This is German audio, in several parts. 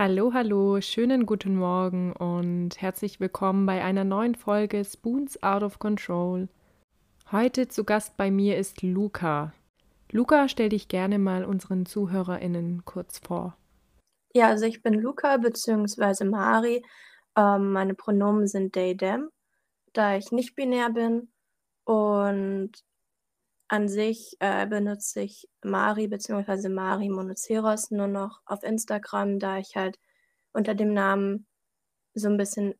Hallo, hallo, schönen guten Morgen und herzlich willkommen bei einer neuen Folge Spoons Out of Control. Heute zu Gast bei mir ist Luca. Luca, stell dich gerne mal unseren ZuhörerInnen kurz vor. Ja, also ich bin Luca bzw. Mari. Ähm, meine Pronomen sind they, them, da ich nicht binär bin. Und an sich äh, benutze ich Mari bzw. Mari Monoceros nur noch auf Instagram, da ich halt unter dem Namen so ein bisschen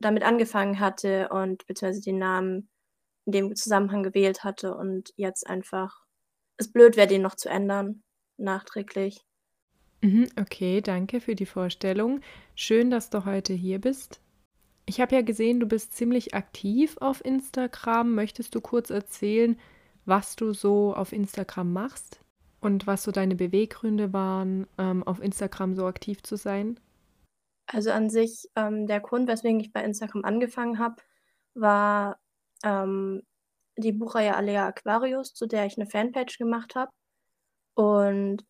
damit angefangen hatte und beziehungsweise den Namen in dem Zusammenhang gewählt hatte und jetzt einfach es blöd wäre, den noch zu ändern, nachträglich. Mhm, okay, danke für die Vorstellung. Schön, dass du heute hier bist. Ich habe ja gesehen, du bist ziemlich aktiv auf Instagram. Möchtest du kurz erzählen, was du so auf Instagram machst und was so deine Beweggründe waren, ähm, auf Instagram so aktiv zu sein? Also an sich, ähm, der Grund, weswegen ich bei Instagram angefangen habe, war ähm, die Buchreihe Alea Aquarius, zu der ich eine Fanpage gemacht habe. Und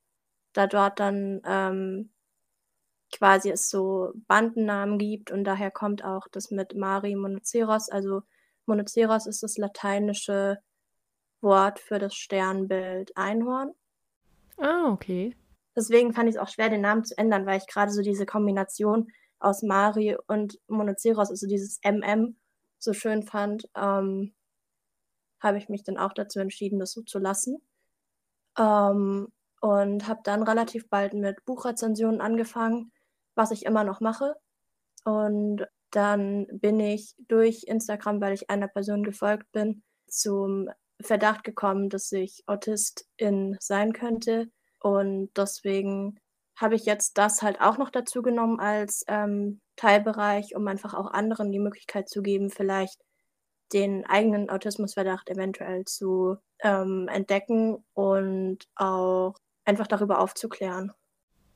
da dort dann ähm, quasi es so Bandennamen gibt und daher kommt auch das mit Mari Monoceros. Also Monoceros ist das lateinische Wort für das Sternbild Einhorn. Ah, okay. Deswegen fand ich es auch schwer, den Namen zu ändern, weil ich gerade so diese Kombination aus Mari und Monoceros, also dieses MM, so schön fand, ähm, habe ich mich dann auch dazu entschieden, das so zu lassen. Ähm, und habe dann relativ bald mit Buchrezensionen angefangen, was ich immer noch mache. Und dann bin ich durch Instagram, weil ich einer Person gefolgt bin, zum Verdacht gekommen, dass ich Autistin sein könnte. Und deswegen habe ich jetzt das halt auch noch dazu genommen als ähm, Teilbereich, um einfach auch anderen die Möglichkeit zu geben, vielleicht den eigenen Autismusverdacht eventuell zu ähm, entdecken und auch einfach darüber aufzuklären.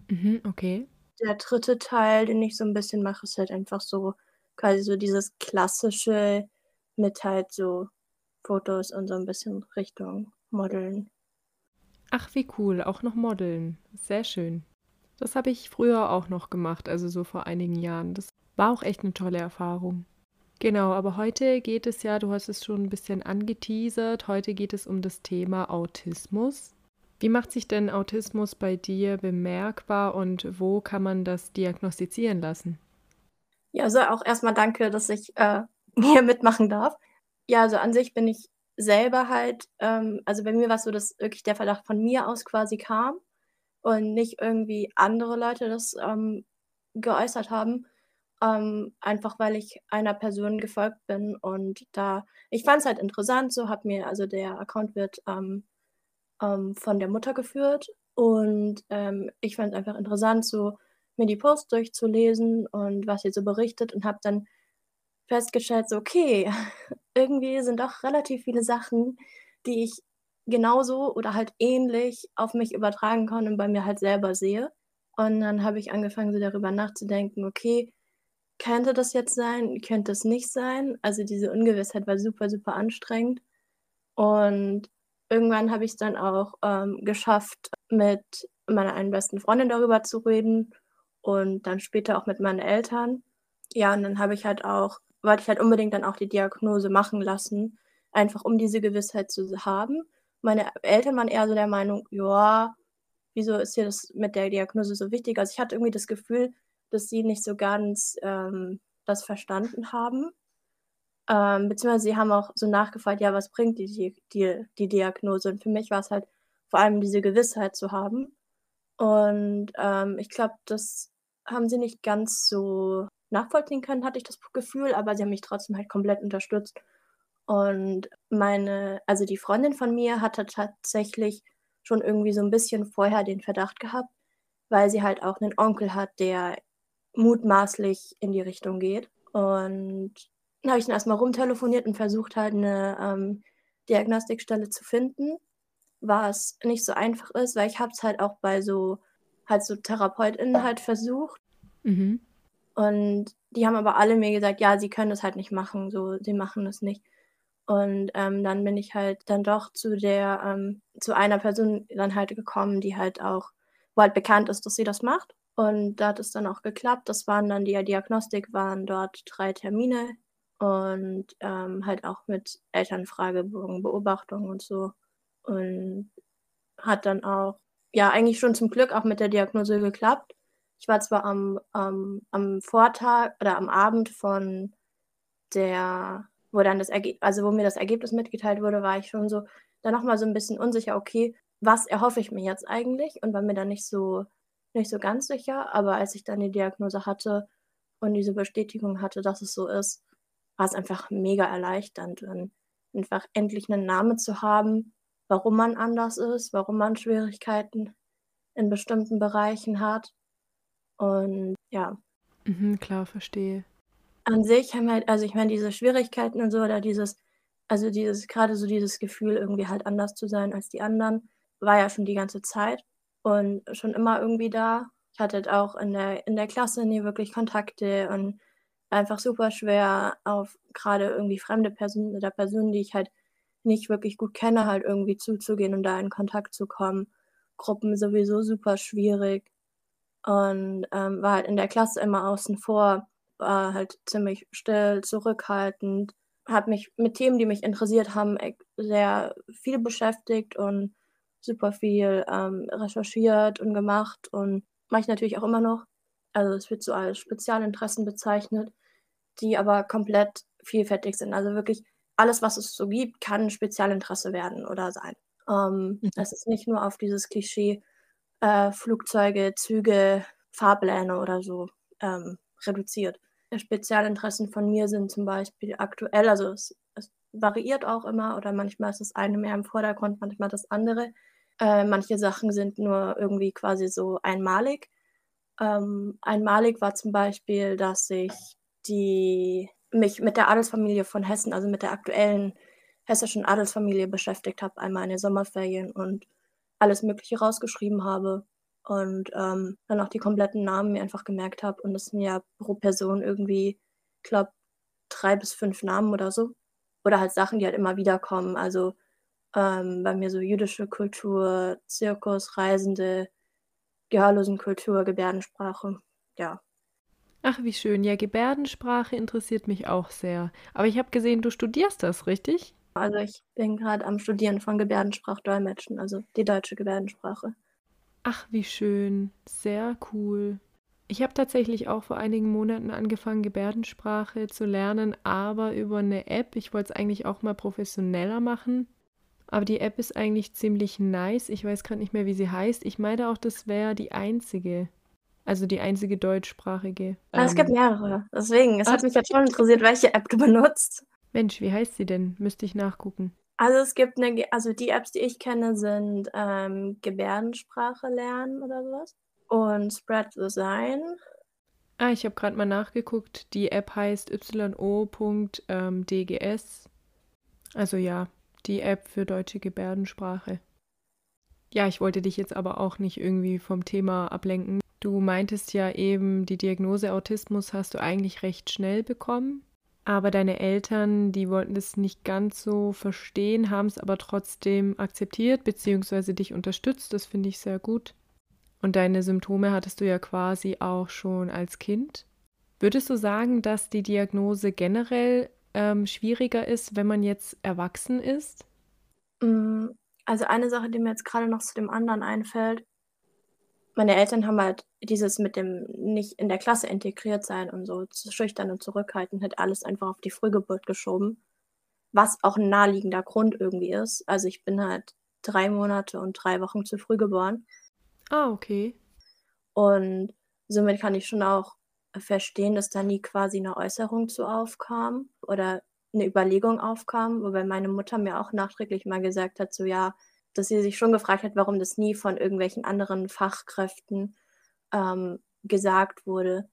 Mhm, okay. Der dritte Teil, den ich so ein bisschen mache, ist halt einfach so quasi so dieses klassische mit halt so Fotos und so ein bisschen Richtung Modeln. Ach, wie cool, auch noch Modeln. Sehr schön. Das habe ich früher auch noch gemacht, also so vor einigen Jahren. Das war auch echt eine tolle Erfahrung. Genau, aber heute geht es ja, du hast es schon ein bisschen angeteasert, heute geht es um das Thema Autismus. Wie macht sich denn Autismus bei dir bemerkbar und wo kann man das diagnostizieren lassen? Ja, also auch erstmal danke, dass ich äh, hier mitmachen darf. Ja, also an sich bin ich selber halt, ähm, also bei mir war es so, dass wirklich der Verdacht von mir aus quasi kam und nicht irgendwie andere Leute das ähm, geäußert haben. Ähm, einfach weil ich einer Person gefolgt bin und da, ich fand es halt interessant, so hat mir, also der Account wird ähm, ähm, von der Mutter geführt und ähm, ich fand es einfach interessant, so mir die Posts durchzulesen und was sie so berichtet und habe dann festgestellt, so, okay, irgendwie sind doch relativ viele Sachen, die ich genauso oder halt ähnlich auf mich übertragen kann und bei mir halt selber sehe. Und dann habe ich angefangen, so darüber nachzudenken, okay, könnte das jetzt sein, könnte es nicht sein? Also diese Ungewissheit war super, super anstrengend. Und irgendwann habe ich es dann auch ähm, geschafft, mit meiner einen besten Freundin darüber zu reden und dann später auch mit meinen Eltern. Ja, und dann habe ich halt auch wollte ich halt unbedingt dann auch die Diagnose machen lassen, einfach um diese Gewissheit zu haben. Meine Eltern waren eher so der Meinung, ja, wieso ist hier das mit der Diagnose so wichtig? Also ich hatte irgendwie das Gefühl, dass sie nicht so ganz ähm, das verstanden haben. Ähm, beziehungsweise sie haben auch so nachgefragt, ja, was bringt die, die, die Diagnose? Und für mich war es halt vor allem diese Gewissheit zu haben. Und ähm, ich glaube, das haben sie nicht ganz so nachvollziehen können, hatte ich das Gefühl, aber sie haben mich trotzdem halt komplett unterstützt. Und meine, also die Freundin von mir hatte tatsächlich schon irgendwie so ein bisschen vorher den Verdacht gehabt, weil sie halt auch einen Onkel hat, der mutmaßlich in die Richtung geht. Und dann habe ich dann erstmal rumtelefoniert und versucht halt eine ähm, Diagnostikstelle zu finden, was nicht so einfach ist, weil ich habe es halt auch bei so halt so TherapeutInnen halt versucht. Mhm. Und die haben aber alle mir gesagt, ja, sie können das halt nicht machen, so, sie machen das nicht. Und ähm, dann bin ich halt dann doch zu der, ähm, zu einer Person dann halt gekommen, die halt auch, wo halt bekannt ist, dass sie das macht. Und da hat es dann auch geklappt. Das waren dann die Diagnostik waren dort drei Termine und ähm, halt auch mit Elternfragebogen, Beobachtung und so. Und hat dann auch, ja, eigentlich schon zum Glück auch mit der Diagnose geklappt. Ich war zwar am, ähm, am Vortag oder am Abend von der, wo dann das Ergebnis, also wo mir das Ergebnis mitgeteilt wurde, war ich schon so, dann nochmal so ein bisschen unsicher, okay, was erhoffe ich mir jetzt eigentlich? Und war mir dann nicht so, nicht so ganz sicher. Aber als ich dann die Diagnose hatte und diese Bestätigung hatte, dass es so ist, war es einfach mega erleichternd, und einfach endlich einen Namen zu haben, warum man anders ist, warum man Schwierigkeiten in bestimmten Bereichen hat. Und ja. Mhm, klar, verstehe. An sich haben halt, also ich meine, diese Schwierigkeiten und so, oder dieses, also dieses, gerade so dieses Gefühl, irgendwie halt anders zu sein als die anderen, war ja schon die ganze Zeit und schon immer irgendwie da. Ich hatte halt auch in der, in der Klasse nie wirklich Kontakte und einfach super schwer auf gerade irgendwie fremde Personen oder Personen, die ich halt nicht wirklich gut kenne, halt irgendwie zuzugehen und da in Kontakt zu kommen. Gruppen sowieso super schwierig und ähm, war halt in der Klasse immer außen vor, war halt ziemlich still, zurückhaltend, habe mich mit Themen, die mich interessiert haben, sehr viel beschäftigt und super viel ähm, recherchiert und gemacht und mache ich natürlich auch immer noch. Also es wird so als Spezialinteressen bezeichnet, die aber komplett vielfältig sind. Also wirklich alles, was es so gibt, kann Spezialinteresse werden oder sein. Ähm, mhm. Es ist nicht nur auf dieses Klischee äh, Flugzeuge, Züge, Fahrpläne oder so ähm, reduziert. Spezialinteressen von mir sind zum Beispiel aktuell, also es, es, variiert auch immer oder manchmal ist das eine mehr im Vordergrund, manchmal das andere. Äh, manche Sachen sind nur irgendwie quasi so einmalig. Ähm, einmalig war zum Beispiel, dass ich die, mich mit der Adelsfamilie von Hessen, also mit der aktuellen hessischen Adelsfamilie beschäftigt habe, einmal in den Sommerferien und alles Mögliche rausgeschrieben habe und ähm, dann auch die kompletten Namen mir einfach gemerkt habe und es sind ja pro Person irgendwie, ich glaube, drei bis fünf Namen oder so. Oder halt Sachen, die halt immer wieder kommen. Also ähm, bei mir so jüdische Kultur, Zirkus, Reisende, Gehörlosenkultur, Gebärdensprache. Ja. Ach, wie schön. Ja, Gebärdensprache interessiert mich auch sehr. Aber ich habe gesehen, du studierst das, richtig? Also ich bin gerade am Studieren von Gebärdensprachdolmetschen, also die deutsche Gebärdensprache. Ach, wie schön. Sehr cool. Ich habe tatsächlich auch vor einigen Monaten angefangen, Gebärdensprache zu lernen, aber über eine App. Ich wollte es eigentlich auch mal professioneller machen. Aber die App ist eigentlich ziemlich nice. Ich weiß gerade nicht mehr, wie sie heißt. Ich meine auch, das wäre die einzige. Also die einzige deutschsprachige. Ah, es gibt ähm, mehrere. Deswegen, es hat mich jetzt schon interessiert, welche App du benutzt. Mensch, wie heißt sie denn? Müsste ich nachgucken. Also es gibt eine, also die Apps, die ich kenne, sind ähm, Gebärdensprache lernen oder sowas. Und Spread the Sign. Ah, ich habe gerade mal nachgeguckt. Die App heißt yo.dgs. Ähm, also ja, die App für deutsche Gebärdensprache. Ja, ich wollte dich jetzt aber auch nicht irgendwie vom Thema ablenken. Du meintest ja eben, die Diagnose Autismus hast du eigentlich recht schnell bekommen. Aber deine Eltern, die wollten das nicht ganz so verstehen, haben es aber trotzdem akzeptiert bzw. dich unterstützt. Das finde ich sehr gut. Und deine Symptome hattest du ja quasi auch schon als Kind. Würdest du sagen, dass die Diagnose generell ähm, schwieriger ist, wenn man jetzt erwachsen ist? Mm, also eine Sache, die mir jetzt gerade noch zu dem anderen einfällt, meine Eltern haben halt dieses mit dem nicht in der Klasse integriert sein und so schüchtern und zurückhaltend halt alles einfach auf die Frühgeburt geschoben. Was auch ein naheliegender Grund irgendwie ist. Also ich bin halt drei Monate und drei Wochen zu früh geboren. Ah, okay. Und somit kann ich schon auch verstehen, dass da nie quasi eine Äußerung zu aufkam oder eine Überlegung aufkam, wobei meine Mutter mir auch nachträglich mal gesagt hat, so ja, dass sie sich schon gefragt hat, warum das nie von irgendwelchen anderen Fachkräften ähm, gesagt wurde.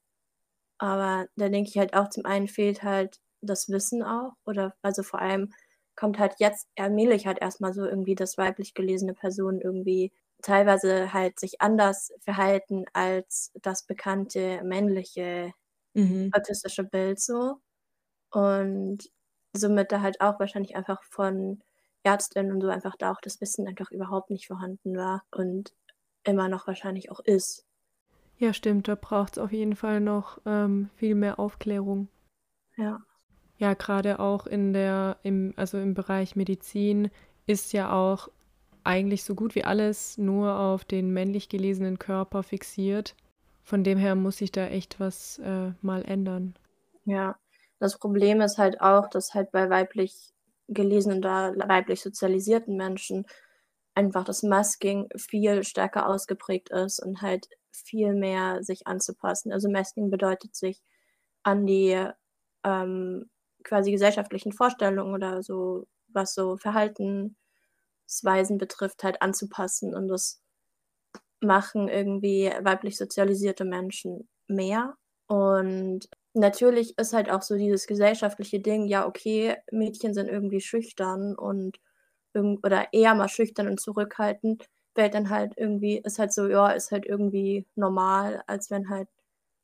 Aber da denke ich halt auch, zum einen fehlt halt das Wissen auch, oder also vor allem kommt halt jetzt allmählich halt erstmal so irgendwie, dass weiblich gelesene Personen irgendwie teilweise halt sich anders verhalten als das bekannte männliche mhm. autistische Bild so. Und somit da halt auch wahrscheinlich einfach von Ärztin und so einfach da auch das Wissen einfach überhaupt nicht vorhanden war und immer noch wahrscheinlich auch ist. Ja, stimmt, da braucht es auf jeden Fall noch ähm, viel mehr Aufklärung. Ja. Ja, gerade auch in der, im, also im Bereich Medizin ist ja auch eigentlich so gut wie alles nur auf den männlich gelesenen Körper fixiert. Von dem her muss sich da echt was äh, mal ändern. Ja, das Problem ist halt auch, dass halt bei weiblich gelesenen oder weiblich sozialisierten Menschen einfach das Masking viel stärker ausgeprägt ist und halt viel mehr sich anzupassen. Also Masking bedeutet sich an die ähm, quasi gesellschaftlichen Vorstellungen oder so, was so Verhaltensweisen betrifft, halt anzupassen. Und das machen irgendwie weiblich sozialisierte Menschen mehr. Und natürlich ist halt auch so dieses gesellschaftliche Ding, ja, okay, Mädchen sind irgendwie schüchtern und oder eher mal schüchtern und zurückhaltend, fällt dann halt irgendwie, ist halt so, ja, ist halt irgendwie normal, als wenn halt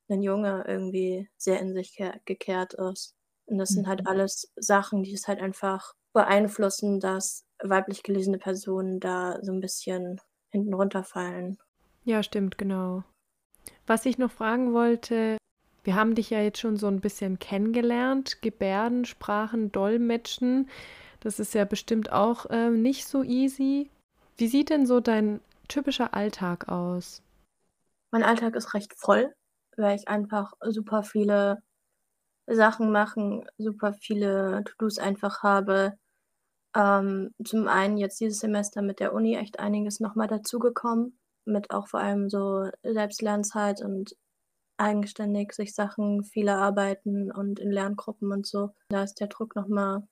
ein Junge irgendwie sehr in sich gekehrt ist. Und das mhm. sind halt mhm. alles Sachen, die es halt einfach beeinflussen, dass weiblich gelesene Personen da so ein bisschen hinten runterfallen. Ja, stimmt, genau. Was ich noch fragen wollte, wir haben dich ja jetzt schon so ein bisschen kennengelernt, Gebärdensprachen, Dolmetschen. Das ist ja bestimmt auch äh, nicht so easy. Wie sieht denn so dein typischer Alltag aus? Mein Alltag ist recht voll, weil ich einfach super viele Sachen machen, super viele To-Dos einfach habe. Ähm, zum einen jetzt dieses Semester mit der Uni echt einiges nochmal dazugekommen, mit auch vor allem so Selbstlernzeit und eigenständig sich Sachen, viele arbeiten und in Lerngruppen und so. Da ist der Druck nochmal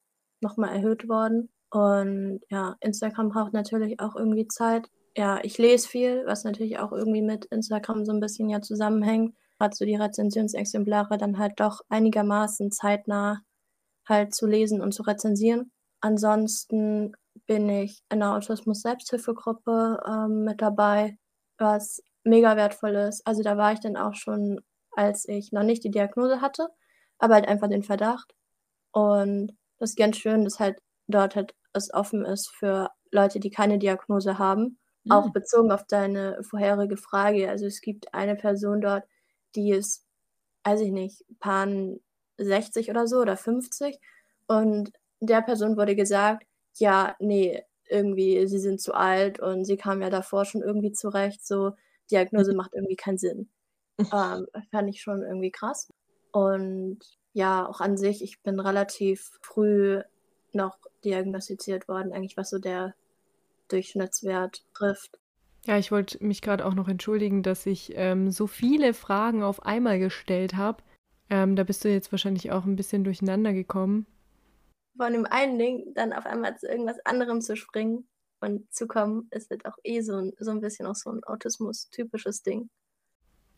noch mal erhöht worden. Und ja, Instagram braucht natürlich auch irgendwie Zeit. Ja, ich lese viel, was natürlich auch irgendwie mit Instagram so ein bisschen ja zusammenhängt. Gerade so die Rezensionsexemplare dann halt doch einigermaßen zeitnah halt zu lesen und zu rezensieren. Ansonsten bin ich in der Autismus-Selbsthilfegruppe ähm, mit dabei, was mega wertvoll ist. Also da war ich dann auch schon, als ich noch nicht die Diagnose hatte, aber halt einfach den Verdacht. Und das ist ganz schön, dass halt dort halt es offen ist für Leute, die keine Diagnose haben. Mhm. Auch bezogen auf deine vorherige Frage. Also es gibt eine Person dort, die ist, weiß ich nicht, Pan 60 oder so oder 50. Und der Person wurde gesagt, ja, nee, irgendwie, sie sind zu alt und sie kam ja davor schon irgendwie zurecht, so Diagnose macht irgendwie keinen Sinn. ähm, fand ich schon irgendwie krass. Und ja, auch an sich, ich bin relativ früh noch diagnostiziert worden, eigentlich was so der Durchschnittswert trifft. Ja, ich wollte mich gerade auch noch entschuldigen, dass ich ähm, so viele Fragen auf einmal gestellt habe. Ähm, da bist du jetzt wahrscheinlich auch ein bisschen durcheinander gekommen. Von dem einen Ding dann auf einmal zu irgendwas anderem zu springen und zu kommen, ist halt auch eh so ein, so ein bisschen auch so ein Autismus-typisches Ding.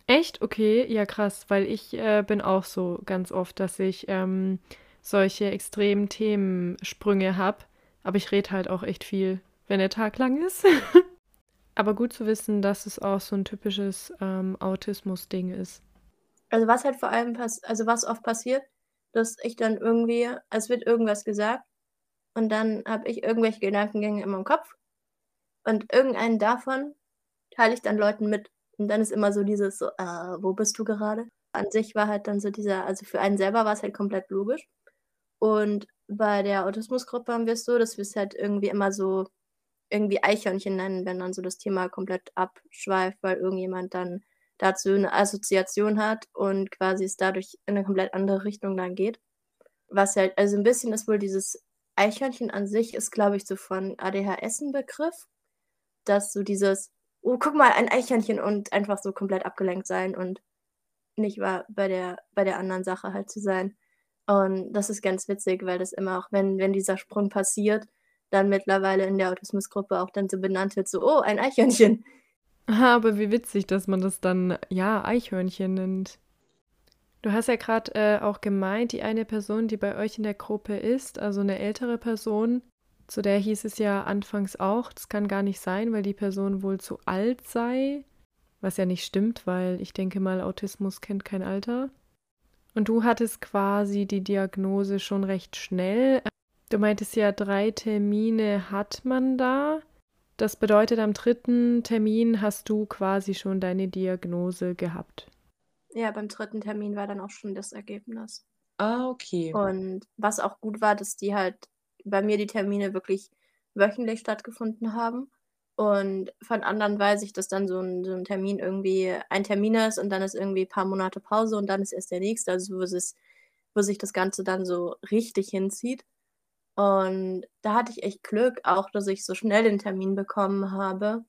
Echt? Okay, ja krass, weil ich äh, bin auch so ganz oft, dass ich ähm, solche extremen Themensprünge habe. Aber ich rede halt auch echt viel, wenn der Tag lang ist. aber gut zu wissen, dass es auch so ein typisches ähm, Autismus-Ding ist. Also was halt vor allem passiert, also was oft passiert, dass ich dann irgendwie, es wird irgendwas gesagt und dann habe ich irgendwelche Gedankengänge in meinem Kopf und irgendeinen davon teile ich dann Leuten mit. Und dann ist immer so dieses, so, äh, wo bist du gerade? An sich war halt dann so dieser, also für einen selber war es halt komplett logisch. Und bei der Autismusgruppe haben wir es so, dass wir es halt irgendwie immer so irgendwie Eichhörnchen nennen, wenn dann so das Thema komplett abschweift, weil irgendjemand dann dazu eine Assoziation hat und quasi es dadurch in eine komplett andere Richtung dann geht. Was halt, also ein bisschen ist wohl dieses Eichhörnchen an sich ist, glaube ich, so von ADHS ein Begriff, dass so dieses, oh, guck mal, ein Eichhörnchen und einfach so komplett abgelenkt sein und nicht wahr, bei der, bei der anderen Sache halt zu sein. Und das ist ganz witzig, weil das immer auch, wenn, wenn dieser Sprung passiert, dann mittlerweile in der Autismusgruppe auch dann so benannt wird, so, oh, ein Eichhörnchen. Aber wie witzig, dass man das dann, ja, Eichhörnchen nennt. Du hast ja gerade äh, auch gemeint, die eine Person, die bei euch in der Gruppe ist, also eine ältere Person, zu der hieß es ja anfangs auch, das kann gar nicht sein, weil die Person wohl zu alt sei. Was ja nicht stimmt, weil ich denke mal, Autismus kennt kein Alter. Und du hattest quasi die Diagnose schon recht schnell. Du meintest ja, drei Termine hat man da. Das bedeutet, am dritten Termin hast du quasi schon deine Diagnose gehabt. Ja, beim dritten Termin war dann auch schon das Ergebnis. Ah, okay. Und was auch gut war, dass die halt bei mir die Termine wirklich wöchentlich stattgefunden haben. Und von anderen weiß ich, dass dann so ein, so ein Termin irgendwie ein Termin ist und dann ist irgendwie ein paar Monate Pause und dann ist erst der nächste, also wo, es, wo sich das Ganze dann so richtig hinzieht. Und da hatte ich echt Glück, auch dass ich so schnell den Termin bekommen habe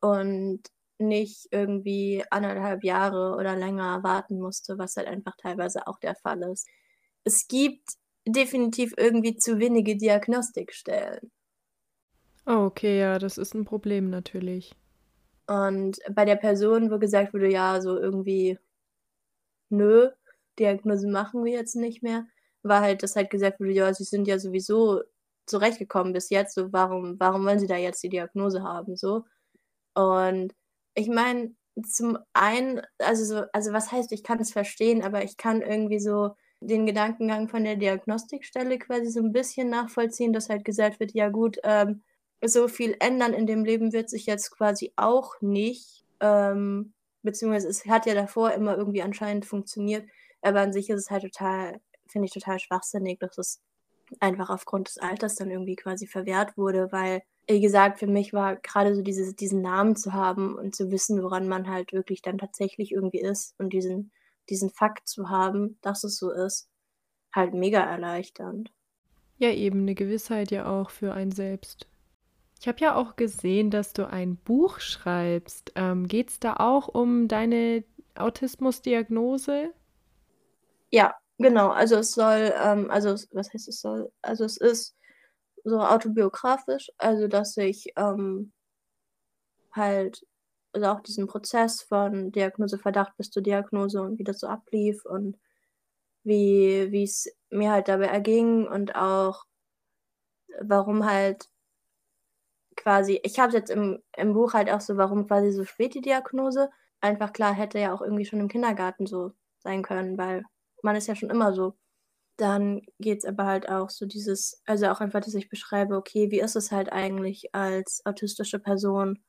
und nicht irgendwie anderthalb Jahre oder länger warten musste, was halt einfach teilweise auch der Fall ist. Es gibt definitiv irgendwie zu wenige Diagnostikstellen. Oh, okay, ja, das ist ein Problem natürlich. Und bei der Person, wo gesagt wurde, ja, so irgendwie, nö, Diagnose machen wir jetzt nicht mehr, war halt, dass halt gesagt wurde, ja, sie sind ja sowieso zurechtgekommen bis jetzt, so warum, warum wollen sie da jetzt die Diagnose haben, so. Und ich meine, zum einen, also so, also was heißt, ich kann es verstehen, aber ich kann irgendwie so den Gedankengang von der Diagnostikstelle quasi so ein bisschen nachvollziehen, dass halt gesagt wird, ja gut, ähm, so viel ändern in dem Leben wird sich jetzt quasi auch nicht. Ähm, beziehungsweise es hat ja davor immer irgendwie anscheinend funktioniert, aber an sich ist es halt total, finde ich total schwachsinnig, dass es einfach aufgrund des Alters dann irgendwie quasi verwehrt wurde, weil, wie gesagt, für mich war gerade so dieses, diesen Namen zu haben und zu wissen, woran man halt wirklich dann tatsächlich irgendwie ist und diesen, diesen Fakt zu haben, dass es so ist, halt mega erleichternd. Ja, eben eine Gewissheit ja auch für einen selbst. Ich habe ja auch gesehen, dass du ein Buch schreibst. Ähm, Geht es da auch um deine Autismusdiagnose? Ja, genau. Also es soll, ähm, also was heißt es soll? Also es ist so autobiografisch, also dass ich ähm, halt also auch diesen Prozess von Diagnose, Verdacht bis zur Diagnose und wie das so ablief und wie es mir halt dabei erging und auch warum halt quasi, ich habe jetzt im, im Buch halt auch so, warum quasi so spät die Diagnose. Einfach klar, hätte ja auch irgendwie schon im Kindergarten so sein können, weil man ist ja schon immer so. Dann geht es aber halt auch so dieses, also auch einfach, dass ich beschreibe, okay, wie ist es halt eigentlich als autistische Person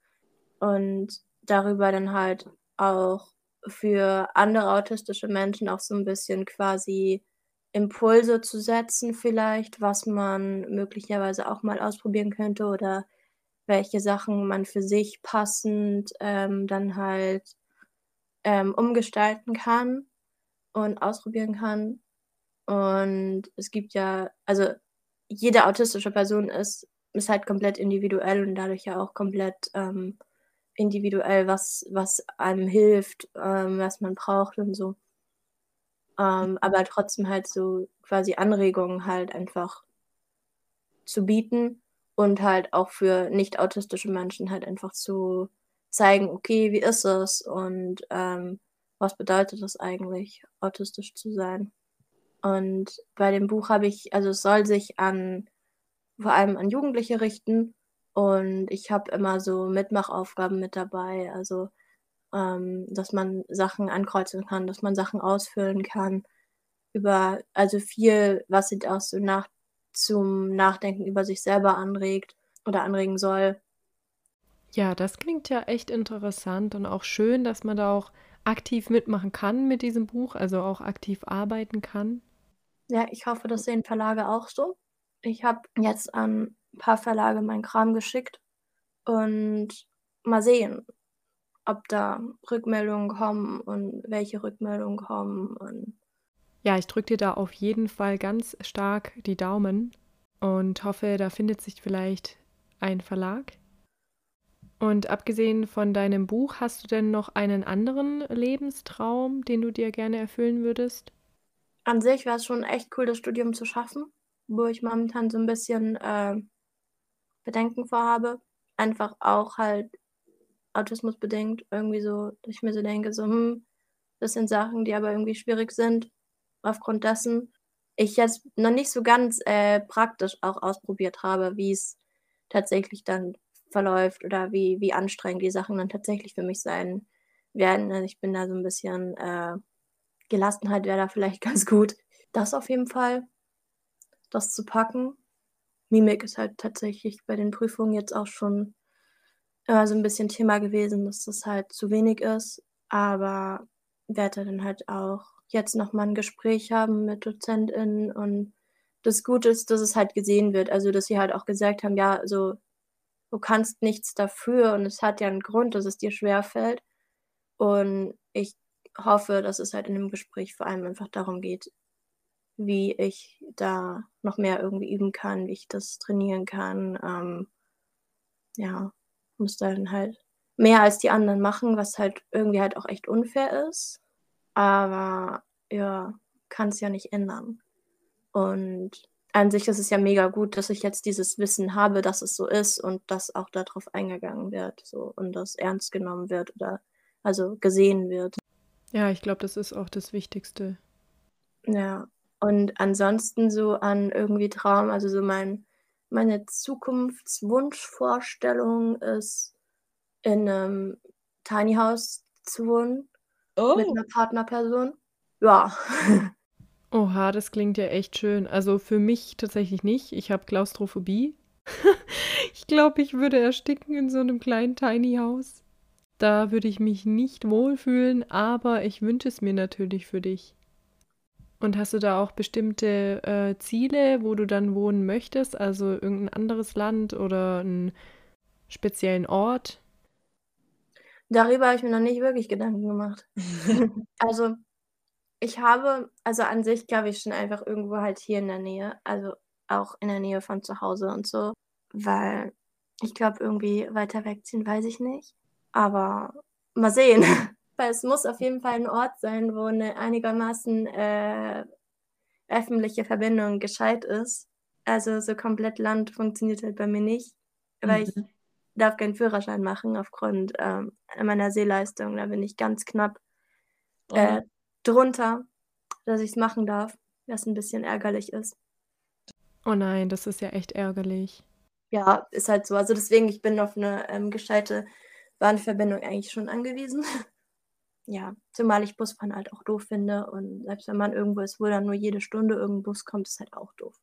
und darüber dann halt auch für andere autistische Menschen auch so ein bisschen quasi Impulse zu setzen vielleicht, was man möglicherweise auch mal ausprobieren könnte oder welche Sachen man für sich passend ähm, dann halt ähm, umgestalten kann und ausprobieren kann. Und es gibt ja, also jede autistische Person ist, ist halt komplett individuell und dadurch ja auch komplett ähm, individuell, was, was einem hilft, ähm, was man braucht und so. Ähm, aber trotzdem halt so quasi Anregungen halt einfach zu bieten und halt auch für nicht autistische Menschen halt einfach zu zeigen, okay, wie ist es und ähm, was bedeutet es eigentlich, autistisch zu sein. Und bei dem Buch habe ich, also es soll sich an vor allem an Jugendliche richten und ich habe immer so Mitmachaufgaben mit dabei, also ähm, dass man Sachen ankreuzen kann, dass man Sachen ausfüllen kann über, also viel, was sie auch so nach zum Nachdenken über sich selber anregt oder anregen soll. Ja, das klingt ja echt interessant und auch schön, dass man da auch aktiv mitmachen kann mit diesem Buch, also auch aktiv arbeiten kann. Ja, ich hoffe, das sehen Verlage auch so. Ich habe jetzt an ein paar Verlage meinen Kram geschickt und mal sehen, ob da Rückmeldungen kommen und welche Rückmeldungen kommen und ja, ich drücke dir da auf jeden Fall ganz stark die Daumen und hoffe, da findet sich vielleicht ein Verlag. Und abgesehen von deinem Buch, hast du denn noch einen anderen Lebenstraum, den du dir gerne erfüllen würdest? An sich wäre es schon echt cool, das Studium zu schaffen, wo ich momentan so ein bisschen äh, Bedenken vorhabe. Einfach auch halt autismusbedingt irgendwie so, dass ich mir so denke, so, hm, das sind Sachen, die aber irgendwie schwierig sind aufgrund dessen ich jetzt noch nicht so ganz äh, praktisch auch ausprobiert habe, wie es tatsächlich dann verläuft oder wie, wie anstrengend die Sachen dann tatsächlich für mich sein werden. Also ich bin da so ein bisschen äh, Gelassenheit wäre da vielleicht ganz gut. Das auf jeden Fall, das zu packen. Mimik ist halt tatsächlich bei den Prüfungen jetzt auch schon immer so 'n bisschen Thema gewesen, dass das halt zu wenig ist, aber werde dann halt auch jetzt noch mal 'n Gespräch haben mit DozentInnen und das Gute ist, dass es halt gesehen wird, also, dass sie halt auch gesagt haben: „Ja, so, du kannst nichts dafür und es hat ja 'n Grund, dass es dir schwerfällt.“ Und ich hoffe, dass es halt in dem Gespräch vor allem einfach darum geht, wie ich da noch mehr irgendwie üben kann, wie ich das trainieren kann. Ähm, ja, muss dann halt mehr als die anderen machen, was halt irgendwie halt auch echt unfair ist. Aber ja, kann's ja nicht ändern. Und an sich ist es ja mega gut, dass ich jetzt dieses Wissen habe, dass es so ist und dass auch da drauf eingegangen wird so und das ernst genommen wird oder also, gesehen wird. Ja, ich glaube, das ist auch das Wichtigste. Ja, und ansonsten so an irgendwie Traum also, so mein meine Zukunftswunschvorstellung ist, in 'nem Tiny House zu wohnen mit Oh. 'ner Partnerperson. Ja. Oha, das klingt ja echt schön. Also, für mich tatsächlich nicht. Ich habe Klaustrophobie. Ich glaube, ich würde ersticken in so 'nem kleinen Tiny House. Da würde ich mich nicht wohlfühlen, aber ich wünsche es mir natürlich für dich. Und hast du da auch bestimmte, äh, Ziele, wo du dann wohnen möchtest? Also, irgend 'n anderes Land oder 'n speziellen Ort? Darüber habe ich mir noch nicht wirklich Gedanken gemacht. Also, ich habe also, an sich glaube ich schon einfach irgendwo halt hier in der Nähe, also, auch in der Nähe von zu Hause und so, weil ich glaube, irgendwie weiter wegziehen weiß ich nicht, aber mal sehen. Weil es muss auf jeden Fall 'n Ort sein, wo 'ne einigermaßen, äh, öffentliche Verbindung gescheit ist. Also, so komplett Land funktioniert halt bei mir nicht, weil ich Mhm. darf keinen Führerschein machen aufgrund, ähm, meiner Sehleistung. Da bin ich ganz knapp, Oh. äh, drunter, dass ich's machen darf, was 'n bisschen ärgerlich ist. Oh nein, das ist ja echt ärgerlich. Ja, ist halt so. Also, deswegen, ich bin auf 'ne, ähm, gescheite Bahnverbindung eigentlich schon angewiesen. Ja, zumal ich Busfahren halt auch doof finde und selbst wenn man irgendwo ist, wo dann nur jede Stunde irgend 'n Bus kommt, ist halt auch doof.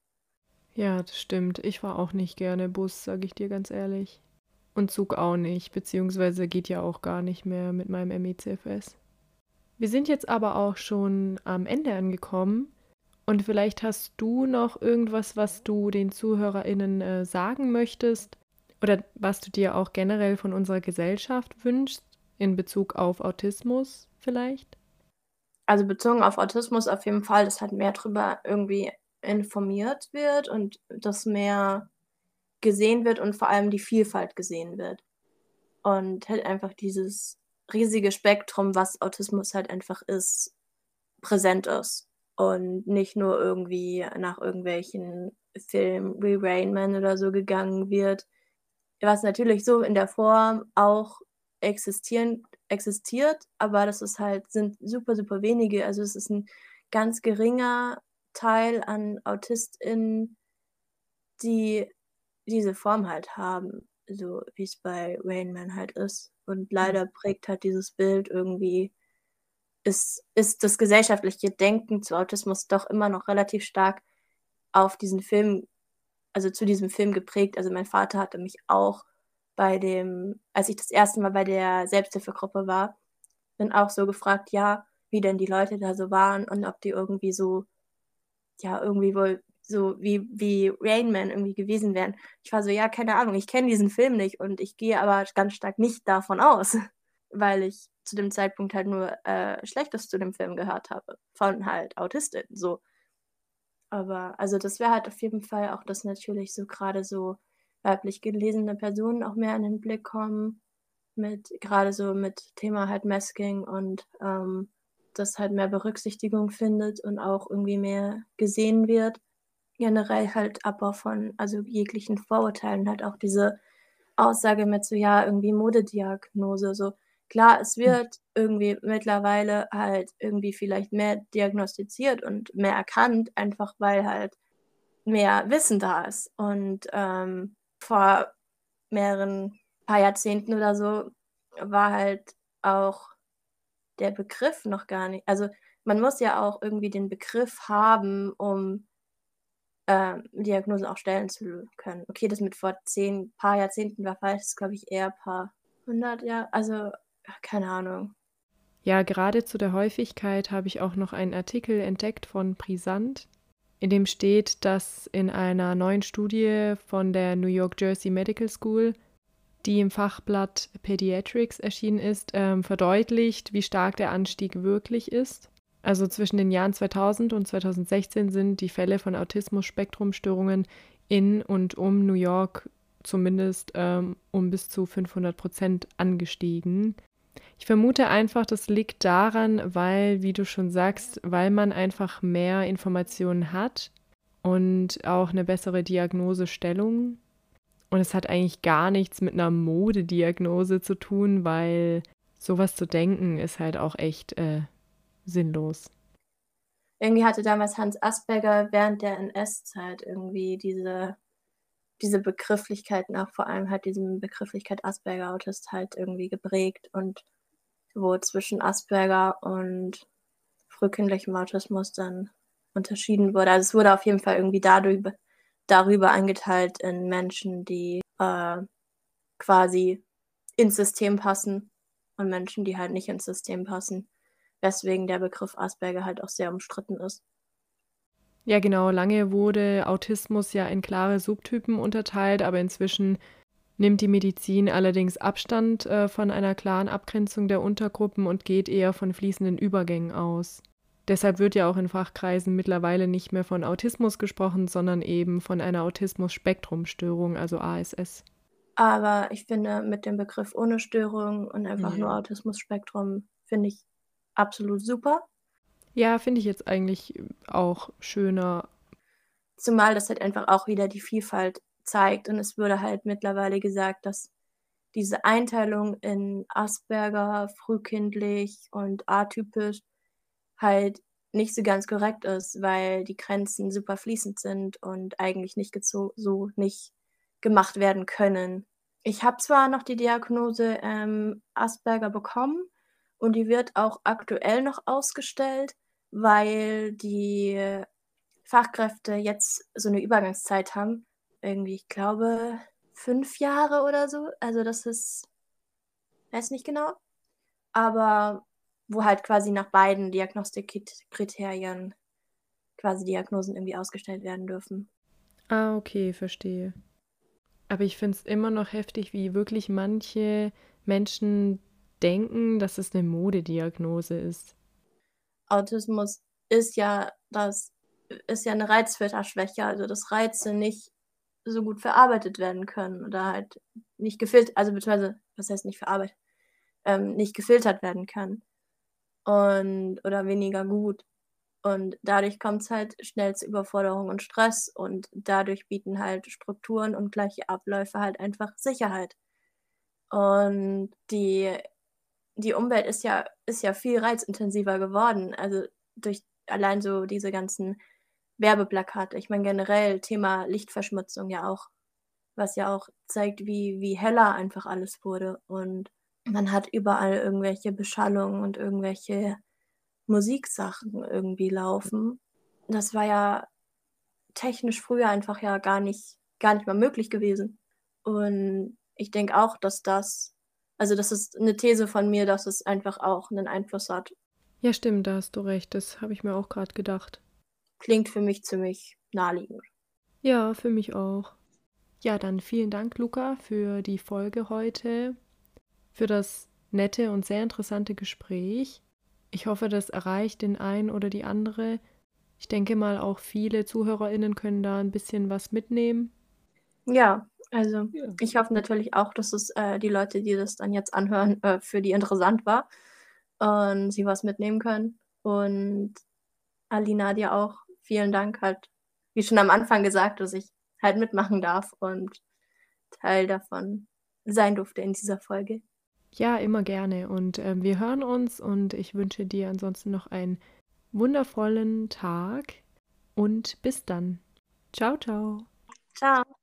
Ja, das stimmt. Ich fahre auch nicht gerne Bus, sage ich dir ganz ehrlich. Und Zug auch nicht, beziehungsweise geht ja auch gar nicht mehr mit meinem ME-CFS. Wir sind jetzt aber auch schon am Ende angekommen und vielleicht hast du noch irgendwas, was du den ZuhörerInnen, äh, sagen möchtest oder was du dir auch generell von unserer Gesellschaft wünschst in Bezug auf Autismus vielleicht? Also, bezogen auf Autismus auf jeden Fall, dass halt mehr drüber irgendwie informiert wird und dass mehr gesehen wird und vor allem die Vielfalt gesehen wird. Und halt einfach dieses riesige Spektrum, was Autismus halt einfach ist, präsent ist und nicht nur irgendwie nach irgendwelchen Filmen Man oder so gegangen wird, was natürlich so in der Form auch existieren existiert, aber das ist halt sind super, super wenige. Also, es ist 'n ganz geringer Teil an AutistInnen, die diese Form halt haben, so wie's bei Rain Man halt ist. Und Mhm. leider prägt halt dieses Bild irgendwie ist ist das gesellschaftliche Denken zu Autismus doch immer noch relativ stark auf diesen Film also, zu diesem Film geprägt. Also, mein Vater hatte mich auch bei dem als ich das 1. Mal bei der Selbsthilfegruppe war, dann auch so gefragt, ja, wie denn die Leute da so waren und ob die irgendwie so ja, irgendwie wohl so wie wie Rain Man irgendwie gewesen wären. Ich war so: „Ja, keine Ahnung, ich kenne diesen Film nicht und ich gehe aber ganz stark nicht davon aus“, weil ich zu dem Zeitpunkt halt nur, äh, Schlechtes zu dem Film gehört habe von halt AutistInnen so. Aber also, das wäre halt auf jeden Fall auch, dass natürlich so grade so weiblich gelesene Personen auch mehr in den Blick kommen mit grade so mit Thema halt Masking und, ähm, das halt mehr Berücksichtigung findet und auch irgendwie mehr gesehen wird. Generell halt Abbau von also, jeglichen Vorurteilen, halt auch diese Aussage mit so, ja, irgendwie Modediagnose so. Klar, es Mhm. wird irgendwie mittlerweile halt irgendwie vielleicht mehr diagnostiziert und mehr erkannt, einfach weil halt mehr Wissen da ist. Und, ähm, vor mehreren paar Jahrzehnten oder so war halt auch der Begriff noch gar ni also, man muss ja auch irgendwie den Begriff haben, um ähm, Diagnosen auch stellen zu können. Okay, das mit vor zehn, paar Jahrzehnten war falsch, das glaube ich, eher paar hundert Jahre, also keine Ahnung. Ja, gerade zu der Häufigkeit habe ich auch noch einen Artikel entdeckt von Brisant, in dem steht, dass in einer neuen Studie von der New York Jersey Medical School, die im Fachblatt Pediatrics erschienen ist, ähm, verdeutlicht, wie stark der Anstieg wirklich ist. Also zwischen den Jahren 2000 und 2016 sind die Fälle von Autismus-Spektrumstörungen in und um New York zumindest ähm, um bis zu 500 Prozent angestiegen. Ich vermute einfach, das liegt daran, weil, wie du schon sagst, weil man einfach mehr Informationen hat und auch eine bessere Diagnosestellung. Und es hat eigentlich gar nichts mit einer Modediagnose zu tun, weil sowas zu denken ist halt auch echt äh, sinnlos. Irgendwie hatte damals Hans Asperger während der NS-Zeit irgendwie diese, diese Begrifflichkeiten, auch vor allem halt diese Begrifflichkeit Asperger-Autist halt irgendwie geprägt und wo zwischen Asperger und frühkindlichem Autismus dann unterschieden wurde. Also es wurde auf jeden Fall irgendwie dadurch, darüber eingeteilt in Menschen, die äh, quasi ins System passen und Menschen, die halt nicht ins System passen weswegen der Begriff Asperger halt auch sehr umstritten ist. Ja, genau. Lange wurde Autismus ja in klare Subtypen unterteilt, aber inzwischen nimmt die Medizin allerdings Abstand äh, von einer klaren Abgrenzung der Untergruppen und geht eher von fließenden Übergängen aus. Deshalb wird ja auch in Fachkreisen mittlerweile nicht mehr von Autismus gesprochen, sondern eben von einer Autismus-Spektrumstörung, also ASS. Aber ich finde, mit dem Begriff ohne Störung und einfach ja. nur Autismus-Spektrum finde ich absolut super. Ja, finde ich jetzt eigentlich auch schöner. Zumal das halt einfach auch wieder die Vielfalt zeigt. Und es wurde halt mittlerweile gesagt, dass diese Einteilung in Asperger, frühkindlich und atypisch halt nicht so ganz korrekt ist, weil die Grenzen super fließend sind und eigentlich nicht so nicht gemacht werden können. Ich habe zwar noch die Diagnose ähm, Asperger bekommen, und die wird auch aktuell noch ausgestellt, weil die Fachkräfte jetzt so eine Übergangszeit haben. Irgendwie, ich glaube, fünf Jahre oder so. Also das ist, weiß nicht genau. Aber wo halt quasi nach beiden Diagnostikkriterien quasi Diagnosen irgendwie ausgestellt werden dürfen. Ah, okay, verstehe. Aber ich finde es immer noch heftig, wie wirklich manche Menschen denken, dass es eine Modediagnose ist. Autismus ist ja das ist ja eine Reizfilterschwäche, also dass Reize nicht so gut verarbeitet werden können oder halt nicht gefiltert, also beziehungsweise, was heißt nicht verarbeitet, ähm, nicht gefiltert werden kann und oder weniger gut. Und dadurch kommt es halt schnell zu Überforderung und Stress und dadurch bieten halt Strukturen und gleiche Abläufe halt einfach Sicherheit. Und die die Umwelt ist ja, ist ja viel reizintensiver geworden. Also durch allein so diese ganzen Werbeplakate. Ich meine generell Thema Lichtverschmutzung ja auch, was ja auch zeigt, wie, wie heller einfach alles wurde. Und man hat überall irgendwelche Beschallungen und irgendwelche Musiksachen irgendwie laufen. Das war ja technisch früher einfach ja gar nicht, gar nicht mal möglich gewesen. Und ich denke auch, dass das also das ist eine These von mir, dass es einfach auch einen Einfluss hat. Ja, stimmt, da hast du recht. Das habe ich mir auch gerade gedacht. Klingt für mich ziemlich naheliegend. Ja, für mich auch. Ja, dann vielen Dank, Luca, für die Folge heute, für das nette und sehr interessante Gespräch. Ich hoffe, das erreicht den einen oder die andere. Ich denke mal, auch viele ZuhörerInnen können da ein bisschen was mitnehmen. Ja, also ja. ich hoffe natürlich auch, dass es äh, die Leute, die das dann jetzt anhören, äh, für die interessant war und sie was mitnehmen können. Und Alina dir auch vielen Dank halt, wie schon am Anfang gesagt, dass ich halt mitmachen darf und Teil davon sein durfte in dieser Folge. Ja, immer gerne. Und äh, wir hören uns und ich wünsche dir ansonsten noch einen wundervollen Tag und bis dann. Ciao, ciao. Ciao.